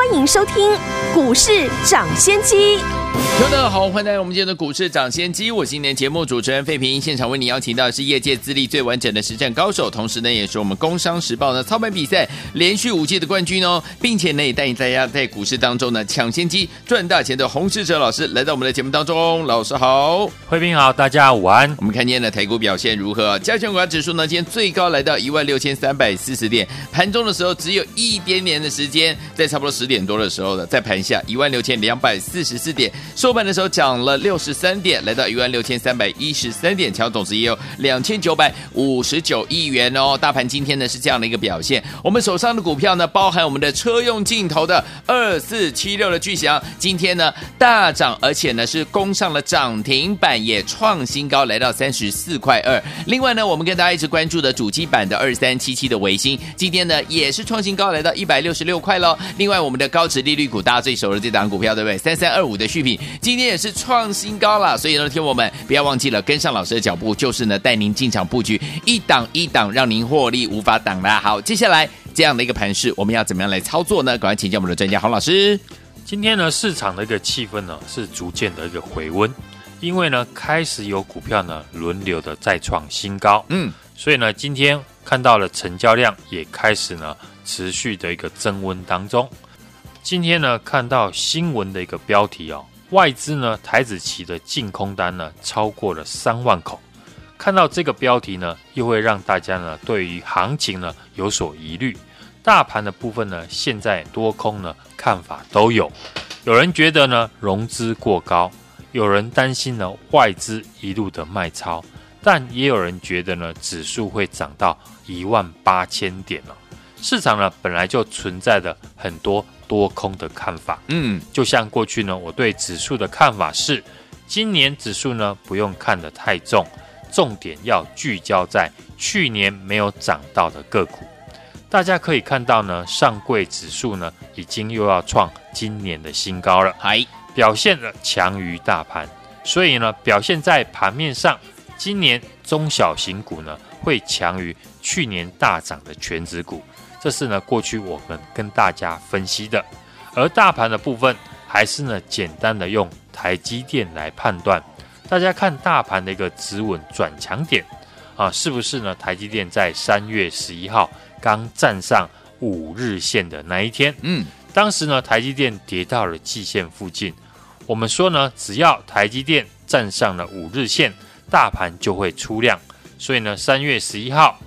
欢迎收听股市涨先机。大家好，欢迎来到我们今天的股市涨先机。我是今天节目主持人费平，现场为你邀请到的是业界资历最完整的实战高手，同时呢，也是我们工商时报的操盘比赛连续五届的冠军哦，并且呢，也带领大家在股市当中呢抢先机赚大钱的洪世哲老师来到我们的节目当中。老师好，费平好，大家午安。我们看今天的台股表现如何？加权股价指数呢，今天最高来到一万六千三百四十点，盘中的时候只有一点点的时间，在差不多十点多的时候呢，在盘下一万六千两百四十四点，收盘的时候涨了六十三点，来到一万六千三百一十三点，成交总值也有两千九百五十九亿元哦。大盘今天呢是这样的一个表现，我们手上的股票呢，包含我们的车用镜头的二四七六的巨祥，今天呢大涨，而且呢是攻上了涨停板，也创新高，来到三十四块二。另外呢，我们跟大家一直关注的主机板的二三七七的维新，今天呢也是创新高，来到一百六十六块喽。另外，我们的高值利率股，大家最熟的这档股票，对不对？三三二五的续品，今天也是创新高了。所以呢，听我们不要忘记了跟上老师的脚步，就是呢带您进场布局一档一档，让您获利无法挡啦。好，接下来这样的一个盘势，我们要怎么样来操作呢？赶快请教我们的专家洪老师。今天呢，市场的一个气氛呢是逐渐的一个回温，因为呢开始有股票呢轮流的再创新高。嗯，所以呢今天看到了成交量也开始呢持续的一个增温当中。今天呢，看到新闻的一个标题哦，外资呢台子期的净空单呢超过了三万口。看到这个标题呢，又会让大家呢对于行情呢有所疑虑。大盘的部分呢，现在多空呢看法都有。有人觉得呢融资过高，有人担心呢外资一路的卖超，但也有人觉得呢指数会涨到一万八千点了。市场呢本来就存在着很多。多空的看法，嗯，就像过去呢，我对指数的看法是，今年指数呢不用看得太重，重点要聚焦在去年没有涨到的个股。大家可以看到呢，上柜指数呢已经又要创今年的新高了，还表现了强于大盘，所以呢，表现在盘面上，今年中小型股呢会强于去年大涨的全指股。这是呢，过去我们跟大家分析的，而大盘的部分还是呢，简单的用台积电来判断。大家看大盘的一个止稳转强点啊，是不是呢？台积电在三月十一号刚站上五日线的那一天，嗯，当时呢，台积电跌到了季线附近，我们说呢，只要台积电站上了五日线，大盘就会出量。所以呢，三月十一号，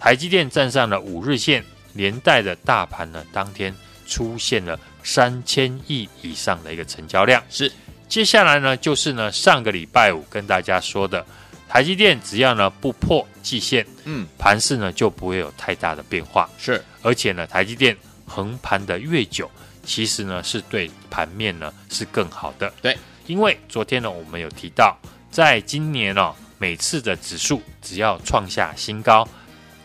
台积电站上了五日线。连带的大盘呢，当天出现了三千亿以上的一个成交量。是，接下来呢，就是呢上个礼拜五跟大家说的，台积电只要呢不破季线，嗯，盘势呢就不会有太大的变化。是，而且呢，台积电横盘的越久，其实呢是对盘面呢是更好的。对，因为昨天呢我们有提到，在今年哦，每次的指数只要创下新高。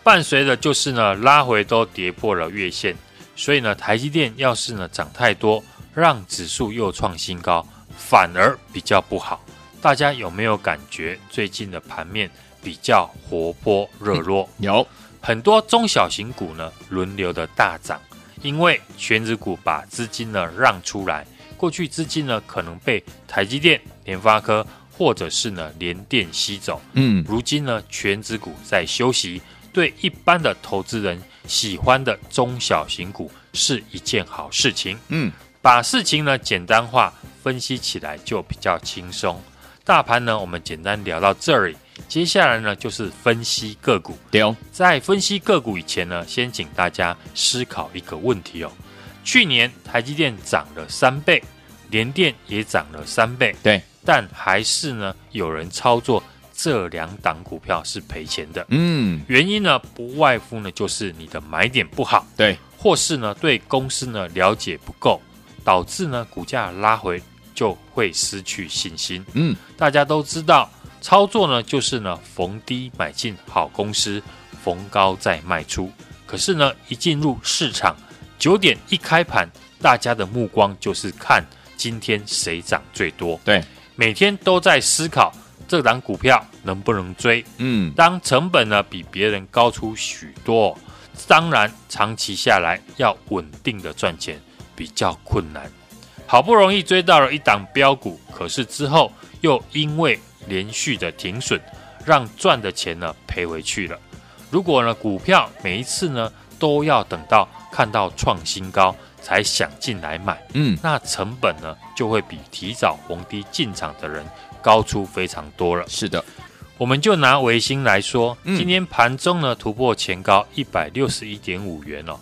伴随的就是呢，拉回都跌破了月线，所以呢，台积电要是呢涨太多，让指数又创新高，反而比较不好。大家有没有感觉最近的盘面比较活泼热络？有很多中小型股呢轮流的大涨，因为全指股把资金呢让出来，过去资金呢可能被台积电、联发科或者是呢联电吸走，嗯，如今呢全指股在休息。对一般的投资人喜欢的中小型股是一件好事情。嗯，把事情呢简单化，分析起来就比较轻松。大盘呢，我们简单聊到这里。接下来呢，就是分析个股。对哦，在分析个股以前呢，先请大家思考一个问题哦。去年台积电涨了三倍，联电也涨了三倍。对，但还是呢有人操作。这两档股票是赔钱的，嗯，原因呢不外乎呢就是你的买点不好，对，或是呢对公司呢了解不够，导致呢股价拉回就会失去信心，嗯，大家都知道操作呢就是呢逢低买进好公司，逢高再卖出。可是呢，一进入市场，九点一开盘，大家的目光就是看今天谁涨最多。对，每天都在思考这档股票能不能追。嗯，当成本呢比别人高出许多，当然长期下来要稳定的赚钱比较困难。好不容易追到了一档标股，可是之后又因为连续的停损，让赚的钱呢赔回去了。如果呢股票每一次呢都要等到看到创新高才想进来买，嗯，那成本呢就会比提早逢低进场的人高出非常多了。是的，我们就拿维新来说，嗯、今天盘中呢突破前高一百六十一点五元哦，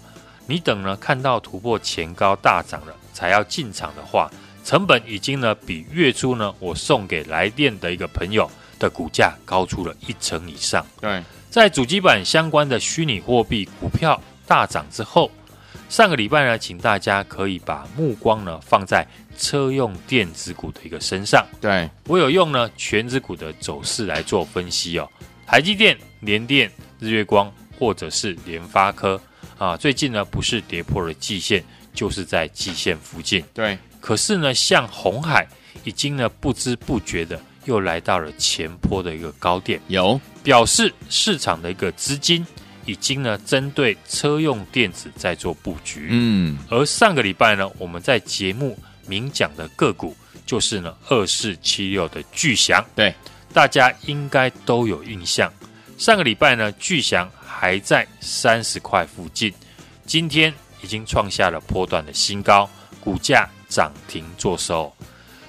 你等呢看到突破前高大涨了。才要进场的话，成本已经呢比月初呢我送给来电的一个朋友的股价高出了一成以上。对，在主机板相关的虚拟货币股票大涨之后，上个礼拜呢，请大家可以把目光呢放在车用电子股的一个身上。对，我有用呢全指股的走势来做分析哦，台积电、联电、日月光或者是联发科啊，最近呢不是跌破了季线。就是在季线附近，对。可是呢，像红海已经呢不知不觉的又来到了前坡的一个高点，有表示市场的一个资金已经呢针对车用电子在做布局。嗯。而上个礼拜呢，我们在节目明讲的个股就是呢二四七六的巨翔，对，大家应该都有印象。上个礼拜呢，巨翔还在三十块附近，今天。已经创下了波段的新高，股价涨停作收。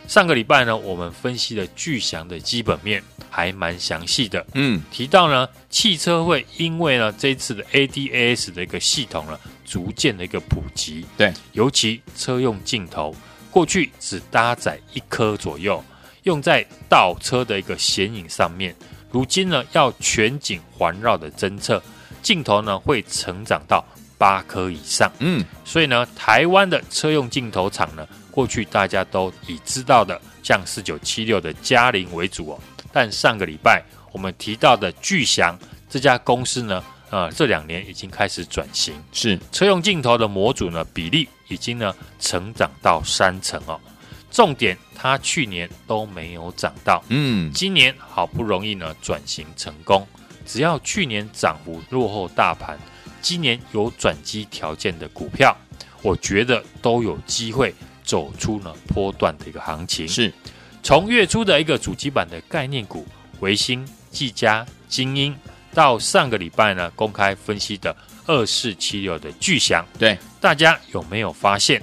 上个礼拜呢，我们分析了巨翔的基本面还蛮详细的。嗯，提到呢，汽车会因为呢这次的 ADAS 的一个系统呢，逐渐的一个普及。对，尤其车用镜头，过去只搭载一颗左右，用在倒车的一个显影上面，如今呢要全景环绕的侦测，镜头呢会成长到。八颗以上，嗯，所以呢，台湾的车用镜头厂呢，过去大家都已知道的，像四九七六的佳凌为主哦。但上个礼拜我们提到的巨翔这家公司呢，呃，这两年已经开始转型，是车用镜头的模组呢，比例已经呢成长到三成哦。重点，它去年都没有涨到，嗯，今年好不容易呢转型成功，只要去年涨幅落后大盘。今年有转机条件的股票，我觉得都有机会走出呢波段的一个行情。是，从月初的一个主机板的概念股，维新、技嘉、精英，到上个礼拜呢公开分析的二四七六的巨祥，对，大家有没有发现，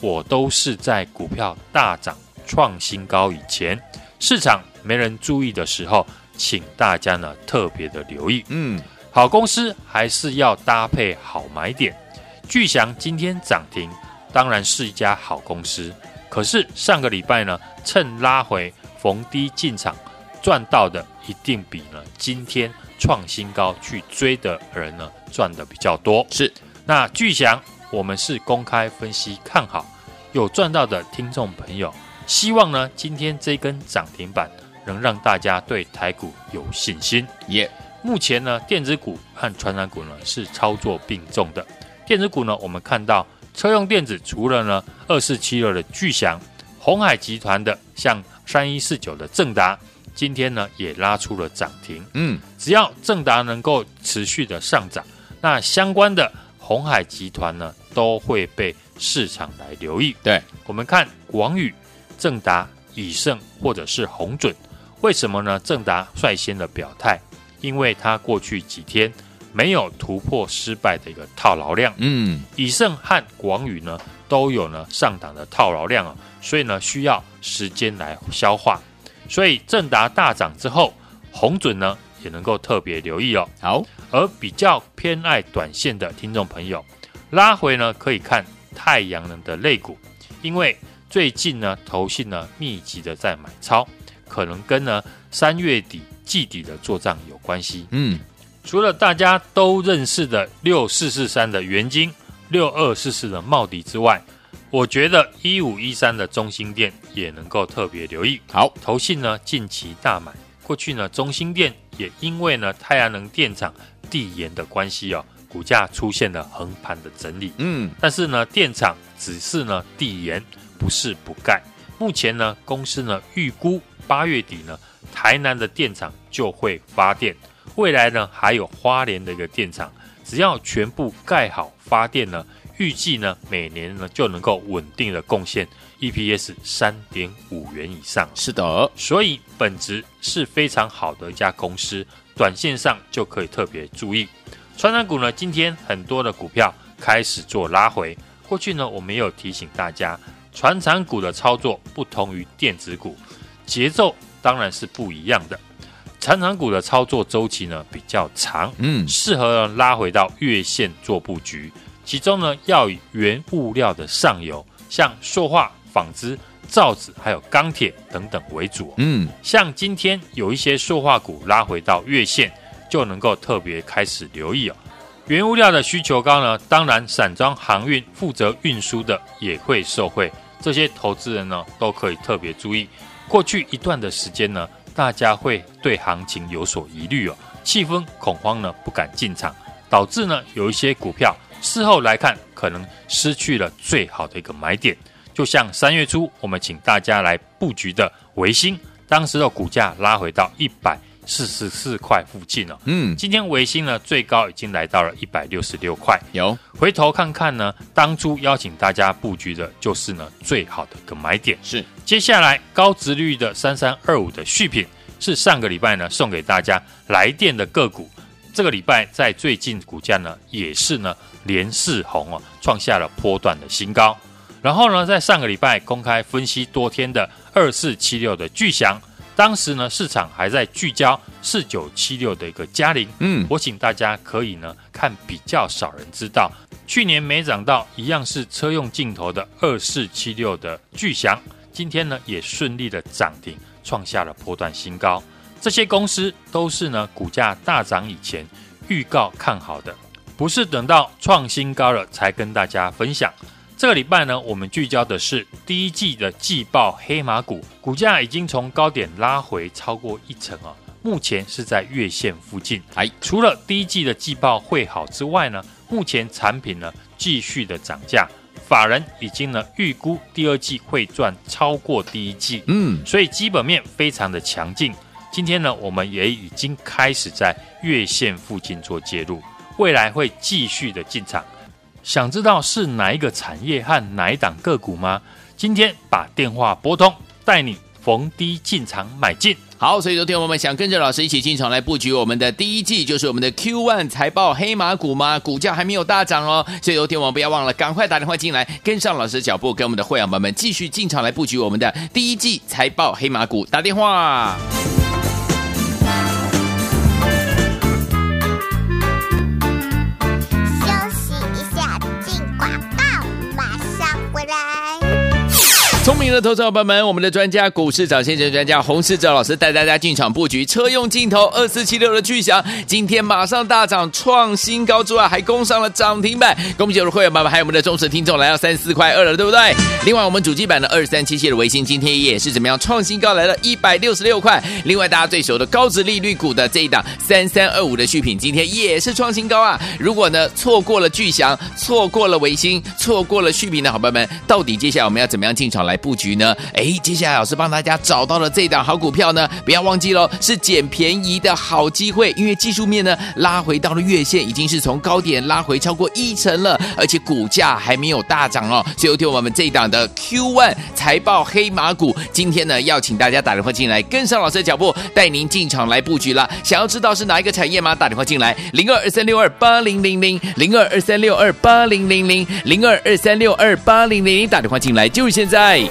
我都是在股票大涨创新高以前，市场没人注意的时候，请大家呢特别的留意。嗯。好公司还是要搭配好买点。巨祥今天涨停，当然是一家好公司。可是上个礼拜呢，趁拉回逢低进场赚到的，一定比呢今天创新高去追的人呢赚的比较多。是，那巨祥我们是公开分析看好，有赚到的听众朋友，希望呢今天这根涨停板能让大家对台股有信心。耶。目前呢，电子股和传染股呢是操作并重的。电子股呢，我们看到车用电子除了呢二四七六的巨祥、鸿海集团的像三一四九的正达，今天呢也拉出了涨停。嗯，只要正达能够持续的上涨，那相关的鸿海集团呢都会被市场来留意。对，我们看广宇、正达、以盛或者是红准，为什么呢？正达率先的表态。因为它过去几天没有突破失败的一个套牢量，嗯，以盛和广宇呢都有呢上档的套牢量啊，所以呢需要时间来消化。所以正达大涨之后，红准呢也能够特别留意哦。好，而比较偏爱短线的听众朋友，拉回呢可以看太阳能的类股，因为最近呢投信呢密集的在买超，可能跟呢三月底。季底的做账有关系。嗯，除了大家都认识的六四四三的元金、六二四四的茂迪之外，我觉得一五一三的中心店也能够特别留意。好，投信呢近期大买，过去呢中兴电也因为呢太阳能电厂递延的关系哦，股价出现了横盘的整理。嗯，但是呢，电厂只是呢递延，不是不盖。目前呢，公司呢预估八月底呢，台南的电厂就会发电。未来呢，还有花莲的一个电厂，只要全部盖好发电呢，预计呢每年呢就能够稳定的贡献 EPS 三点五元以上。是的，所以本质是非常好的一家公司，短线上就可以特别注意。传产股呢，今天很多的股票开始做拉回。过去呢，我们也有提醒大家，传产股的操作不同于电子股，节奏当然是不一样的。传产股的操作周期呢比较长，嗯，适合拉回到月线做布局。其中呢要以原物料的上游，像塑化、纺织、造纸还有钢铁等等为主。嗯，像今天有一些塑化股拉回到月线，就能够特别开始留意哦。原物料的需求高呢，当然散装航运负责运输的也会受惠，这些投资人呢都可以特别注意。过去一段的时间呢。大家会对行情有所疑虑哦，气氛恐慌呢，不敢进场，导致呢有一些股票事后来看可能失去了最好的一个买点。就像三月初我们请大家来布局的维新，当时的股价拉回到一百四十四块附近了。嗯，今天维新呢最高已经来到了一百六十六块。有回头看看呢，当初邀请大家布局的就是呢最好的一个买点。是，接下来高值率的三三二五的续品是上个礼拜呢送给大家来电的个股。这个礼拜在最近股价呢也是呢连四红哦，创下了波段的新高。然后呢，在上个礼拜公开分析多天的二四七六的巨祥。当时呢，市场还在聚焦四九七六的一个嘉陵，嗯，我请大家可以呢看比较少人知道，去年没涨到一样是车用镜头的二四七六的巨祥，今天呢也顺利的涨停，创下了波段新高。这些公司都是呢股价大涨以前预告看好的，不是等到创新高了才跟大家分享。这个礼拜呢，我们聚焦的是第一季的季报黑马股，股价已经从高点拉回超过一成啊，目前是在月线附近。哎，除了第一季的季报会好之外呢，目前产品呢继续的涨价，法人已经呢预估第二季会赚超过第一季，嗯，所以基本面非常的强劲。今天呢，我们也已经开始在月线附近做介入，未来会继续的进场。想知道是哪一个产业和哪一档个股吗？今天把电话拨通，带你逢低进场买进。好，所以昨天我们想跟着老师一起进场来布局我们的第一季，就是我们的 Q1 财报黑马股吗？股价还没有大涨哦，所以昨天我们不要忘了，赶快打电话进来，跟上老师的脚步，跟我们的会员们继续进场来布局我们的第一季财报黑马股。打电话。聪明的投资者朋友们，我们的专家股市涨先生专家洪世哲老师带大家进场布局车用镜头二四七六的巨响，今天马上大涨创新高之外，还攻上了涨停板。恭喜我们的会员朋友们，还有我们的忠实听众来到三十四块二了，对不对？另外，我们主机版的二三七七的微星今天也是怎么样创新高，来了一百六十六块。另外，大家最熟的高值利率股的这一档三三二五的续品，今天也是创新高啊！如果呢错过了巨响，错过了维新，错过了续品的好朋友们，到底接下来我们要怎么样进场来？布局呢？哎，接下来老师帮大家找到了这一档好股票呢，不要忘记喽，是捡便宜的好机会。因为技术面呢拉回到了月线，已经是从高点拉回超过一成了，而且股价还没有大涨哦。所以，有听我们这一档的 Q One 财报黑马股，今天呢要请大家打电话进来，跟上老师的脚步，带您进场来布局了。想要知道是哪一个产业吗？打电话进来，零二二三六二八零零零，零二二三六二八零零零，零二二三六二八零零零，打电话进来就是现在。岁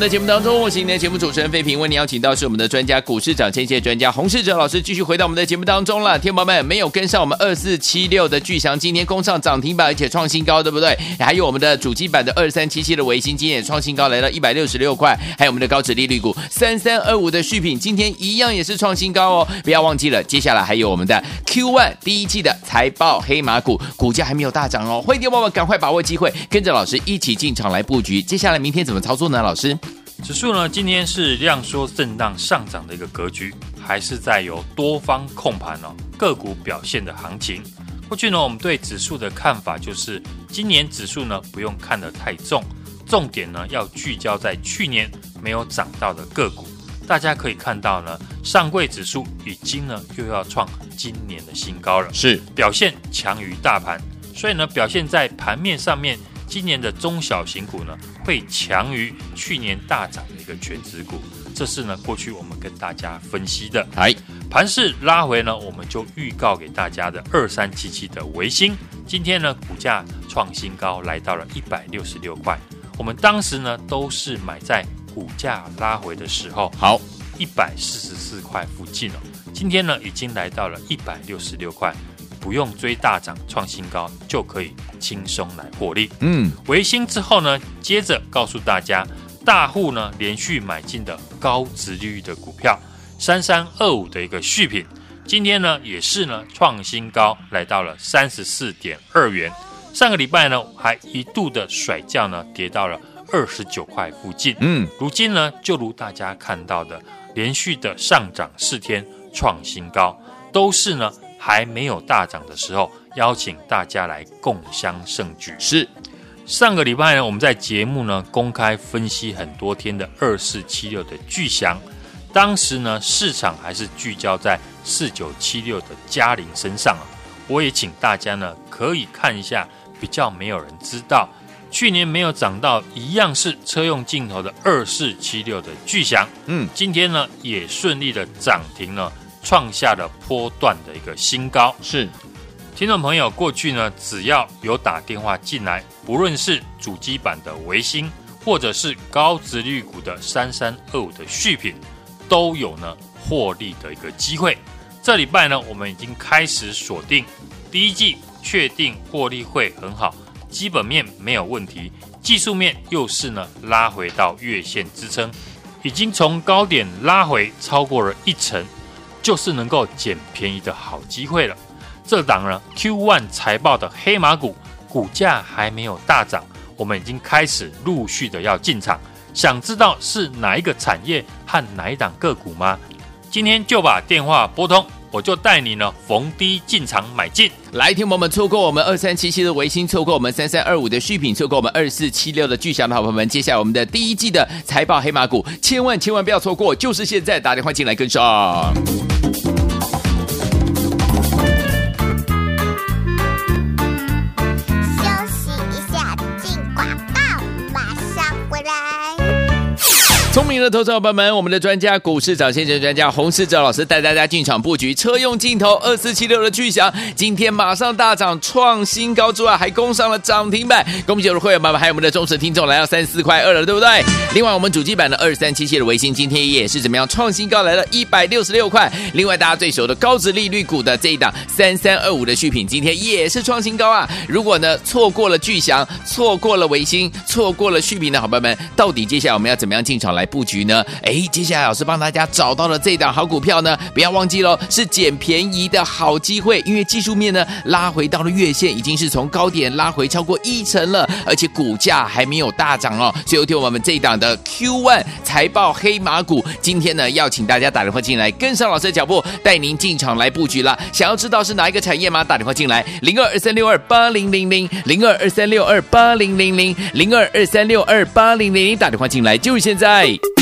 们的节目当中，我是今天的节目主持人费平，为您邀请到是我们的专家股市涨先机专家洪世哲老师，继续回到我们的节目当中了。天宝们没有跟上我们二四七六的巨翔，今天攻上涨停板，而且创新高，对不对？还有我们的主机板的二三七七的微星，今天也创新高，来到一百六十六块。还有我们的高殖利率股三三二五的续品，今天一样也是创新高哦。不要忘记了，接下来还有我们的 Q One 第一季的财报黑马股，股价还没有大涨哦。欢迎天宝们赶快把握机会，跟着老师一起进场来布局。接下来明天怎么操作？呢，老师，指数呢今天是量缩震荡上涨的一个格局，还是在有多方控盘哦，个股表现的行情。过去呢，我们对指数的看法就是，今年指数呢不用看得太重，重点呢要聚焦在去年没有涨到的个股。大家可以看到呢，上柜指数已经呢又要创今年的新高了，是表现强于大盘，所以呢表现在盘面上面。今年的中小型股呢，会强于去年大涨的一个全指股，这是呢过去我们跟大家分析的。哎，盘势拉回呢，我们就预告给大家的二三七七的维新，今天呢股价创新高，来到了一百六十六块。我们当时呢都是买在股价拉回的时候，好，一百四十四块附近哦。今天呢已经来到了一百六十六块。不用追大涨创新高，就可以轻松来获利。嗯，维新之后呢，接着告诉大家，大户呢连续买进的高值利率的股票，三三二五的一个续品，今天呢也是呢创新高，来到了三十四点二元。上个礼拜呢还一度的甩价呢，跌到了二十九块附近。嗯，如今呢就如大家看到的，连续的上涨四天创新高，都是呢。还没有大涨的时候，邀请大家来共襄盛举。是上个礼拜呢，我们在节目呢公开分析很多天的二四七六的巨翔，当时呢市场还是聚焦在四九七六的佳凌身上啊。我也请大家呢可以看一下，比较没有人知道，去年没有涨到一样是车用镜头的二四七六的巨翔，嗯，今天呢也顺利的涨停了。创下了波段的一个新高。是，听众朋友，过去呢，只要有打电话进来，不论是主机板的维新，或者是高殖利率股的三三二五的续品，都有呢获利的一个机会。这礼拜呢，我们已经开始锁定第一季，确定获利会很好，基本面没有问题，技术面又是呢拉回到月线支撑，已经从高点拉回超过了一成。就是能够捡便宜的好机会了。这档呢，Q1 财报的黑马股，股价还没有大涨，我们已经开始陆续的要进场。想知道是哪一个产业和哪一档个股吗？今天就把电话拨通，我就带你呢逢低进场买进。来，听我们错过我们二三七七的维新，错过我们三三二五的续品，错过我们二四七六的巨响的好朋友们，接下来我们的第一季的财报黑马股，千万千万不要错过，就是现在打电话进来跟上。的投资者朋友们，我们的专家股市涨先生专家洪世哲老师带大家进场布局车用镜头二四七六的巨响，今天马上大涨创新高之外，还攻上了涨停板。恭喜我们的会员们，还有我们的忠实听众来到三四块二了，对不对？另外，我们主机版的二三七七的维新今天也是怎么样创新高，来了一百六十六块。另外，大家最熟的高值利率股的这一档三三二五的续品，今天也是创新高啊！如果呢错过了巨响，错过了维新，错过了续品的好朋友们，到底接下来我们要怎么样进场？来布局局呢？哎，接下来老师帮大家找到了这一档好股票呢，不要忘记喽，是捡便宜的好机会。因为技术面呢拉回到了月线，已经是从高点拉回超过一成了，而且股价还没有大涨哦。所以，有听我们这一档的 Q1 财报黑马股，今天呢要请大家打电话进来，跟上老师的脚步，带您进场来布局了。想要知道是哪一个产业吗？打电话进来，零二二三六二八零零零，零二二三六二八零零零，零二二三六二八零零零，打电话进来就是现在。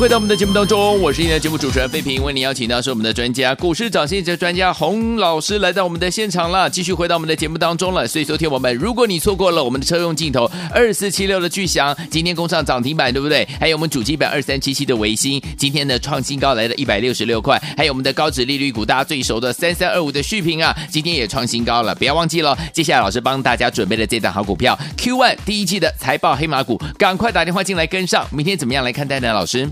回到我们的节目当中，我是今天节目主持人费平，为您邀请到是我们的专家股市涨先机专家洪老师来到我们的现场了，继续回到我们的节目当中了。所以，昨天我们如果你错过了我们的车用镜头二四七六的巨祥，今天攻上涨停板，对不对？还有我们主机板二三七七的维新，今天的创新高来了一百六十六块，还有我们的高值利率股大家最熟的三三二五的续平啊，今天也创新高了，不要忘记了。接下来老师帮大家准备的这档好股票 Q One 第一季的财报黑马股，赶快打电话进来跟上，明天怎么样来看待呢？老师？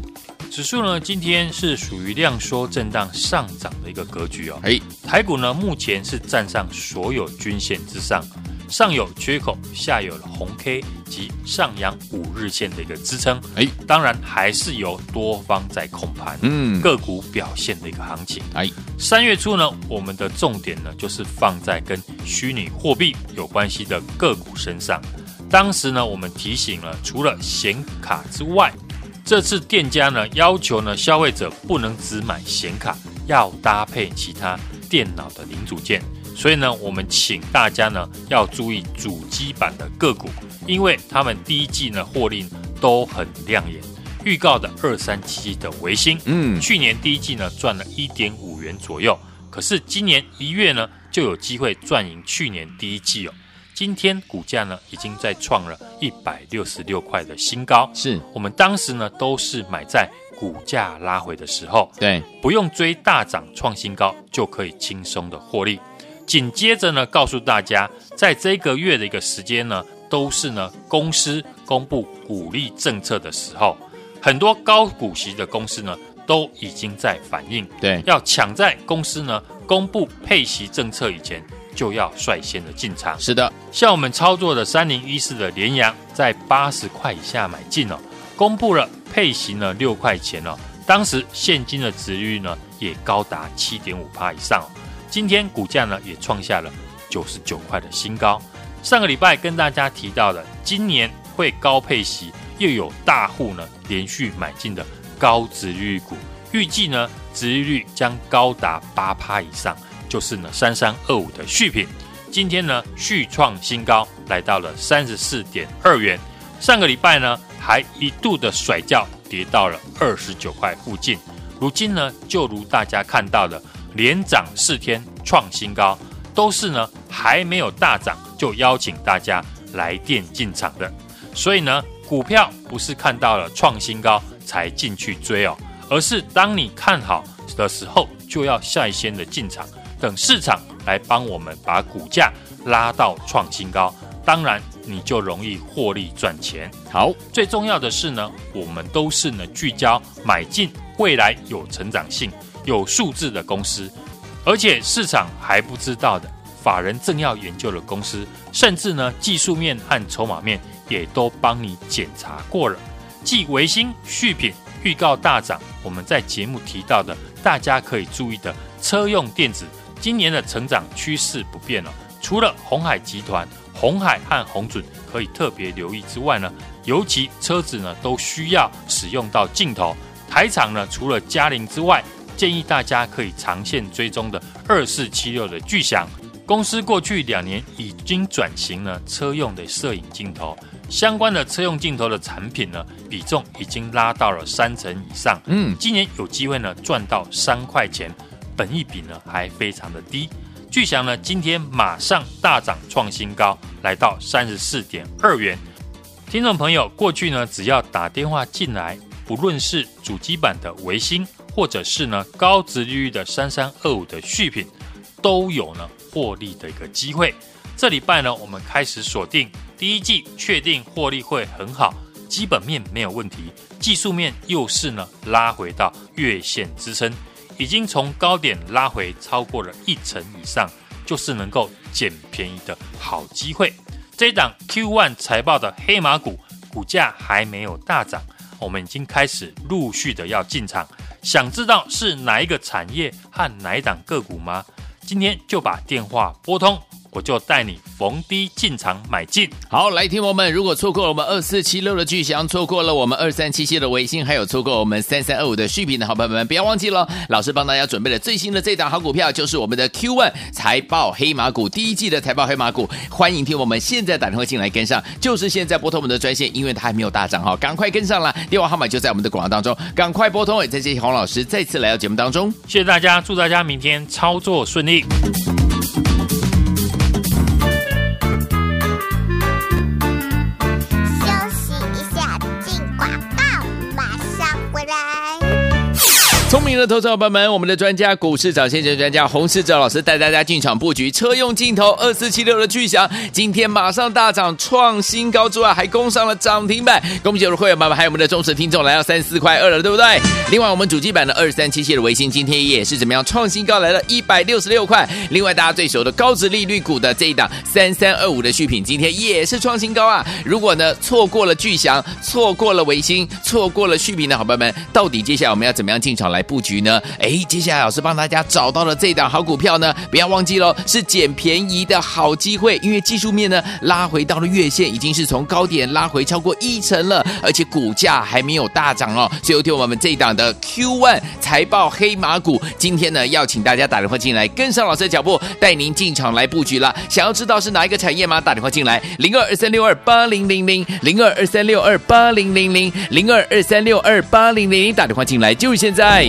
指数呢，今天是属于量缩震荡上涨的一个格局哦。哎，台股呢，目前是站上所有均线之上，上有缺口，下有红 K 及上扬五日线的一个支撑。哎，当然还是由多方在控盘，嗯，个股表现的一个行情。哎，三月初呢，我们的重点呢，就是放在跟虚拟货币有关系的个股身上。当时呢，我们提醒了，除了显卡之外，这次店家呢，要求呢，消费者不能只买显卡，要搭配其他电脑的零组件。所以呢，我们请大家呢，要注意主机板的个股，因为他们第一季呢，获利都很亮眼。预告的二三七七的维新，嗯，去年第一季呢，赚了一点五元左右，可是今年一月呢，就有机会赚赢去年第一季哦。今天股价呢，已经在创了一百六十六块的新高。是我们当时呢，都是买在股价拉回的时候，对，不用追大涨创新高，就可以轻松的获利。紧接着呢，告诉大家，在这个月的一个时间呢，都是呢公司公布股利政策的时候，很多高股息的公司呢，都已经在反应，对，要抢在公司呢公布配息政策以前。就要率先的进场。是的，像我们操作的三零一四的联阳，在八十块以下买进哦，公布了配息呢六块钱哦，当时现金的值率呢也高达七点五趴以上哦。今天股价呢也创下了九十九块的新高。上个礼拜跟大家提到的，今年会高配息，又有大户呢连续买进的高值率股，预计呢值率将高达八趴以上。就是呢，三三二五的续品，今天呢续创新高，来到了三十四点二元。上个礼拜呢还一度的甩轿，跌到了二十九块附近。如今呢，就如大家看到的，连涨四天创新高，都是呢还没有大涨就邀请大家来电进场的。所以呢，股票不是看到了创新高才进去追哦，而是当你看好的时候，就要率先的进场。等市场来帮我们把股价拉到创新高，当然你就容易获利赚钱。好，最重要的是呢，我们都是呢聚焦买进未来有成长性、有数字的公司，而且市场还不知道的，法人正要研究的公司，甚至呢技术面和筹码面也都帮你检查过了。继维新续品预告大涨，我们在节目提到的，大家可以注意的车用电子。今年的成长趋势不变了，除了红海集团、红海和红准可以特别留意之外呢，尤其车子呢都需要使用到镜头。台厂呢除了嘉陵之外，建议大家可以长线追踪的二四七六的巨响公司，过去两年已经转型了车用的摄影镜头，相关的车用镜头的产品呢比重已经拉到了三成以上。嗯，今年有机会呢赚到三块钱。本益比呢还非常的低，巨祥呢今天马上大涨创新高，来到三十四点二元。听众朋友，过去呢只要打电话进来，不论是主机板的维新，或者是呢高值利率的三三二五的续品，都有呢获利的一个机会。这礼拜呢我们开始锁定第一季，确定获利会很好，基本面没有问题，技术面又是呢拉回到月线支撑。已经从高点拉回超过了一成以上，就是能够捡便宜的好机会。这档 Q1 财报的黑马股，股价还没有大涨，我们已经开始陆续的要进场。想知道是哪一个产业和哪一档个股吗？今天就把电话拨通。我就带你逢低进场买进。好，来听我们，如果错过了我们二四七六的巨祥，错过了我们二三七七的微信，还有错过我们三三二五的续品的好朋友们，不要忘记了，老师帮大家准备了最新的这档好股票，就是我们的 Q One 财报黑马股，第一季的财报黑马股，欢迎听我们现在打电话进来跟上，就是现在拨通我们的专线，因为它还没有大涨哈，赶快跟上了，电话号码就在我们的广告当中，赶快拨通。也再谢谢洪老师再次来到节目当中，谢谢大家，祝大家明天操作顺利。的投资者朋友们，我们的专家股市涨先生专家洪世哲老师带大家进场布局车用镜头二四七六的巨响，今天马上大涨创新高之外，还攻上了涨停板。恭喜我们的会员朋友们，还有我们的忠实听众来到三四块二了，对不对？另外，我们主机版的二三七七的维新今天也是怎么样创新高，来了一百六十六块。另外，大家最熟的高值利率股的这一档三三二五的续品，今天也是创新高啊。如果呢错过了巨响，错过了维新，错过了续品的伙伴们，到底接下来我们要怎么样进场？来布局局呢？哎，接下来老师帮大家找到了这一档好股票呢，不要忘记喽，是捡便宜的好机会。因为技术面呢拉回到了月线，已经是从高点拉回超过一成了，而且股价还没有大涨哦。所以，有听我们这一档的 Q1 财报黑马股，今天呢要请大家打电话进来，跟上老师的脚步，带您进场来布局了。想要知道是哪一个产业吗？打电话进来，零二二三六二八零零零，零二二三六二八零零零，零二二三六二八零零零，打电话进来就是现在。